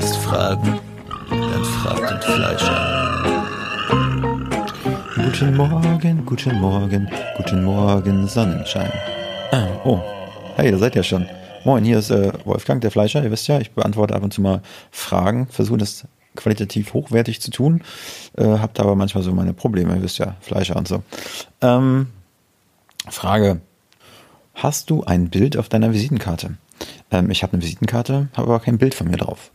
Hast Fragen? Dann frag den Fleischer. Guten Morgen, guten Morgen, guten Morgen, Sonnenschein. Ah, oh, hey, da seid ihr schon. Moin, hier ist äh, Wolfgang, der Fleischer. Ihr wisst ja, ich beantworte ab und zu mal Fragen, versuche das qualitativ hochwertig zu tun, äh, habt aber manchmal so meine Probleme. Ihr wisst ja, Fleischer und so. Ähm, Frage. Hast du ein Bild auf deiner Visitenkarte? Ähm, ich habe eine Visitenkarte, habe aber kein Bild von mir drauf.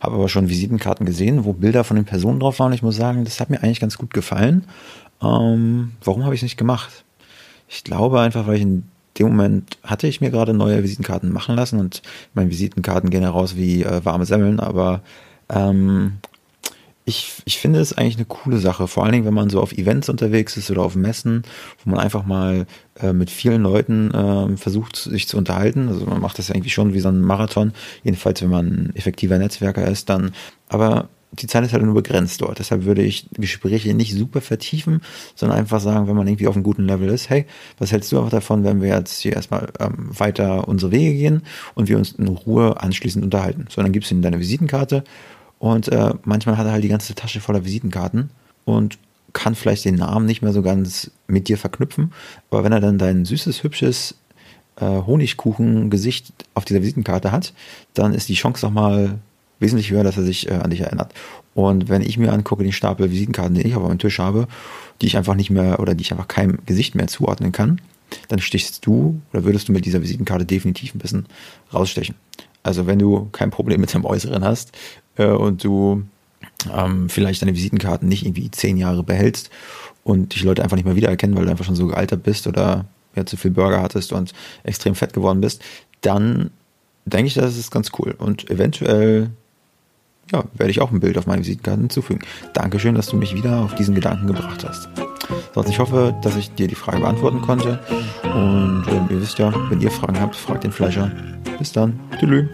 Habe aber schon Visitenkarten gesehen, wo Bilder von den Personen drauf waren. Ich muss sagen, das hat mir eigentlich ganz gut gefallen. Ähm, warum habe ich es nicht gemacht? Ich glaube einfach, weil ich in dem Moment hatte ich mir gerade neue Visitenkarten machen lassen und meine Visitenkarten gehen heraus wie äh, warme Semmeln, aber ähm, ich, ich finde es eigentlich eine coole Sache, vor allen Dingen, wenn man so auf Events unterwegs ist oder auf Messen, wo man einfach mal äh, mit vielen Leuten äh, versucht, sich zu unterhalten. Also man macht das ja irgendwie schon wie so ein Marathon, jedenfalls wenn man ein effektiver Netzwerker ist, dann, aber die Zeit ist halt nur begrenzt dort. Deshalb würde ich Gespräche nicht super vertiefen, sondern einfach sagen, wenn man irgendwie auf einem guten Level ist, hey, was hältst du auch davon, wenn wir jetzt hier erstmal ähm, weiter unsere Wege gehen und wir uns in Ruhe anschließend unterhalten? So, dann gibst du ihm deine Visitenkarte und äh, manchmal hat er halt die ganze Tasche voller Visitenkarten und kann vielleicht den Namen nicht mehr so ganz mit dir verknüpfen. Aber wenn er dann dein süßes, hübsches äh, Honigkuchen-Gesicht auf dieser Visitenkarte hat, dann ist die Chance nochmal wesentlich höher, dass er sich äh, an dich erinnert. Und wenn ich mir angucke, den Stapel Visitenkarten, den ich auf meinem Tisch habe, die ich einfach nicht mehr oder die ich einfach keinem Gesicht mehr zuordnen kann, dann stichst du oder würdest du mit dieser Visitenkarte definitiv ein bisschen rausstechen. Also wenn du kein Problem mit deinem Äußeren hast äh, und du ähm, vielleicht deine Visitenkarten nicht irgendwie zehn Jahre behältst und dich Leute einfach nicht mehr wiedererkennen, weil du einfach schon so gealtert bist oder ja, zu viel Burger hattest und extrem fett geworden bist, dann denke ich, das ist ganz cool. Und eventuell ja, werde ich auch ein Bild auf meine Visitenkarte hinzufügen. Dankeschön, dass du mich wieder auf diesen Gedanken gebracht hast. Sonst ich hoffe, dass ich dir die Frage beantworten konnte. Und ähm, ihr wisst ja, wenn ihr Fragen habt, fragt den Fleischer. Bis dann. Tschüss.